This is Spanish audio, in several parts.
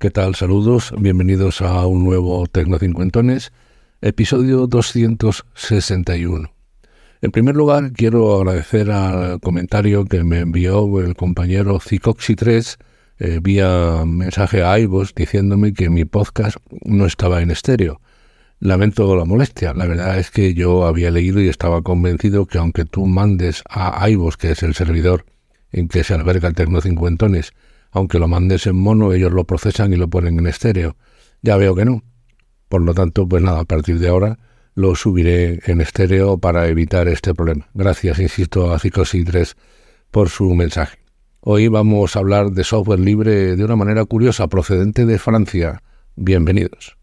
¿Qué tal? Saludos, bienvenidos a un nuevo Tecnocincuentones, episodio 261. En primer lugar, quiero agradecer al comentario que me envió el compañero Cicoxi3 eh, vía mensaje a iVoox diciéndome que mi podcast no estaba en estéreo. Lamento la molestia. La verdad es que yo había leído y estaba convencido que aunque tú mandes a iVoox, que es el servidor en que se alberga el Tecnocincuentones, aunque lo mandes en mono, ellos lo procesan y lo ponen en estéreo. Ya veo que no. Por lo tanto, pues nada, a partir de ahora lo subiré en estéreo para evitar este problema. Gracias, insisto, a Cicosi 3 por su mensaje. Hoy vamos a hablar de software libre de una manera curiosa, procedente de Francia. Bienvenidos.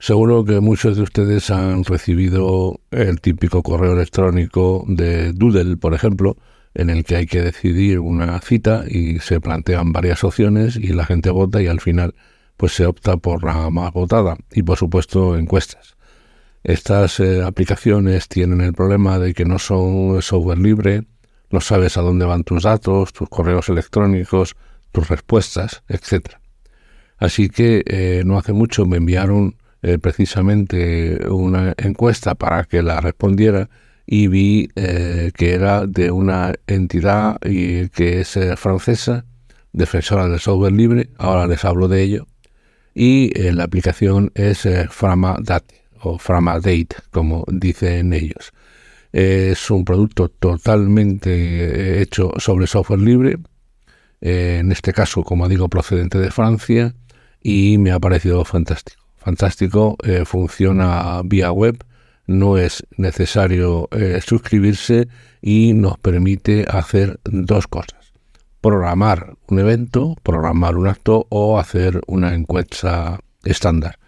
Seguro que muchos de ustedes han recibido el típico correo electrónico de Doodle, por ejemplo, en el que hay que decidir una cita y se plantean varias opciones y la gente vota y al final pues se opta por la más votada y por supuesto encuestas. Estas eh, aplicaciones tienen el problema de que no son software libre, no sabes a dónde van tus datos, tus correos electrónicos, tus respuestas, etc. Así que eh, no hace mucho me enviaron eh, precisamente una encuesta para que la respondiera y vi eh, que era de una entidad y que es eh, francesa, defensora del software libre, ahora les hablo de ello, y la aplicación es Framadate o Framadate, como dicen ellos. Es un producto totalmente hecho sobre software libre, en este caso, como digo, procedente de Francia, y me ha parecido fantástico fantástico, eh, funciona vía web, no es necesario eh, suscribirse y nos permite hacer dos cosas. Programar un evento, programar un acto o hacer una encuesta estándar.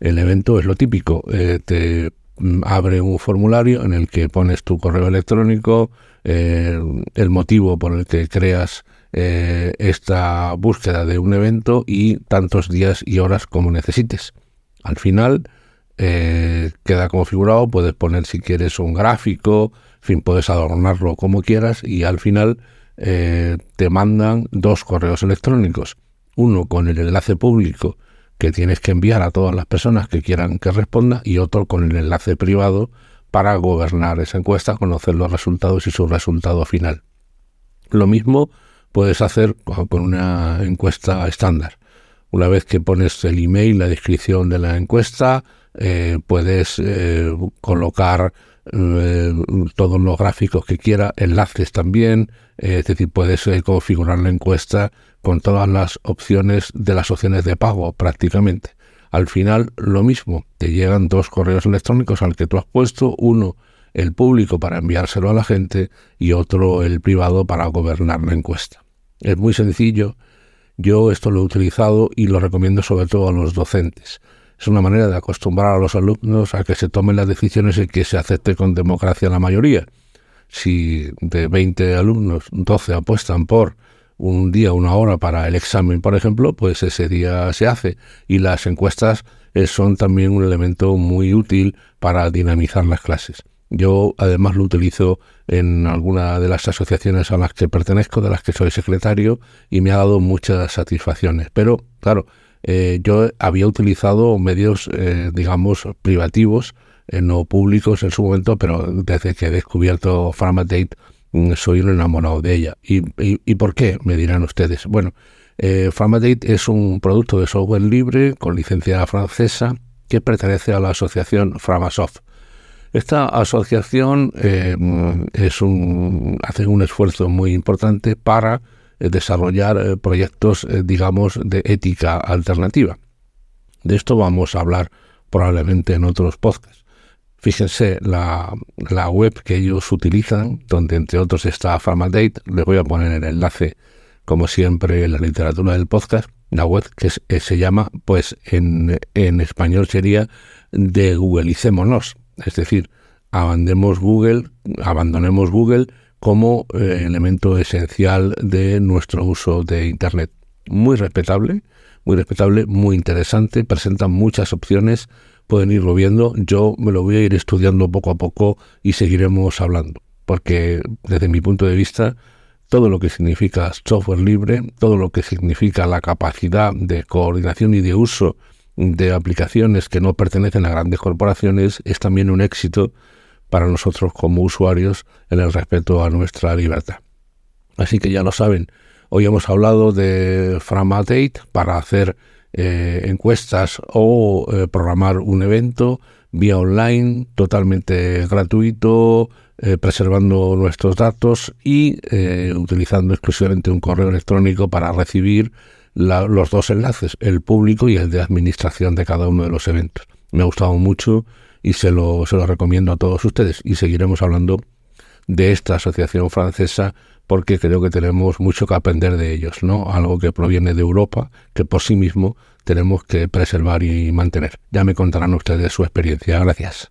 El evento es lo típico, eh, te mm, abre un formulario en el que pones tu correo electrónico, el motivo por el que creas esta búsqueda de un evento y tantos días y horas como necesites. Al final eh, queda configurado, puedes poner si quieres un gráfico, en fin, puedes adornarlo como quieras y al final eh, te mandan dos correos electrónicos, uno con el enlace público que tienes que enviar a todas las personas que quieran que responda y otro con el enlace privado para gobernar esa encuesta, conocer los resultados y su resultado final. Lo mismo puedes hacer con una encuesta estándar. Una vez que pones el email, la descripción de la encuesta, eh, puedes eh, colocar eh, todos los gráficos que quieras, enlaces también, es decir, puedes configurar la encuesta con todas las opciones de las opciones de pago prácticamente. Al final lo mismo, te llegan dos correos electrónicos al que tú has puesto, uno el público para enviárselo a la gente y otro el privado para gobernar la encuesta. Es muy sencillo, yo esto lo he utilizado y lo recomiendo sobre todo a los docentes. Es una manera de acostumbrar a los alumnos a que se tomen las decisiones y que se acepte con democracia la mayoría. Si de 20 alumnos, 12 apuestan por un día, una hora para el examen, por ejemplo, pues ese día se hace. Y las encuestas eh, son también un elemento muy útil para dinamizar las clases. Yo además lo utilizo en alguna de las asociaciones a las que pertenezco, de las que soy secretario, y me ha dado muchas satisfacciones. Pero, claro, eh, yo había utilizado medios, eh, digamos, privativos eh, no públicos en su momento, pero desde que he descubierto Framadate mm, soy un enamorado de ella. ¿Y, y, por qué? Me dirán ustedes. Bueno, eh, es un producto de software libre con licencia francesa que pertenece a la asociación Framasoft. Esta asociación eh, hace un esfuerzo muy importante para eh, desarrollar eh, proyectos, digamos, de ética alternativa. De esto vamos a hablar probablemente en otros podcasts. Fíjense la, la web que ellos utilizan, donde entre otros está Pharmadate. Les voy a poner el enlace, como siempre, en la literatura del podcast. La web que se llama, pues en, en español sería de Googleicémonos es decir, abandonemos Google, abandonemos Google como eh, elemento esencial de nuestro uso de Internet. Muy respetable, muy respetable, muy interesante, presentan muchas opciones, pueden irlo viendo, yo me lo voy a ir estudiando poco a poco y seguiremos hablando, porque desde mi punto de vista, todo lo que significa software libre, todo lo que significa la capacidad de coordinación y de uso de aplicaciones que no pertenecen a grandes corporaciones es también un éxito para nosotros como usuarios en el respeto a nuestra libertad. Así que ya lo saben, hoy hemos hablado de Framadate para hacer eh, encuestas o eh, programar un evento vía online totalmente gratuito, eh, preservando nuestros datos y utilizando exclusivamente un correo electrónico para recibir los dos enlaces, el público y el de administración de cada uno de los eventos. Me ha gustado mucho y se lo, se lo recomiendo a todos ustedes y seguiremos hablando de esta asociación francesa porque creo que tenemos mucho que aprender de ellos, ¿no? Algo que proviene de Europa, que por sí mismo tenemos que preservar y mantener. Ya me contarán ustedes su experiencia. Gracias.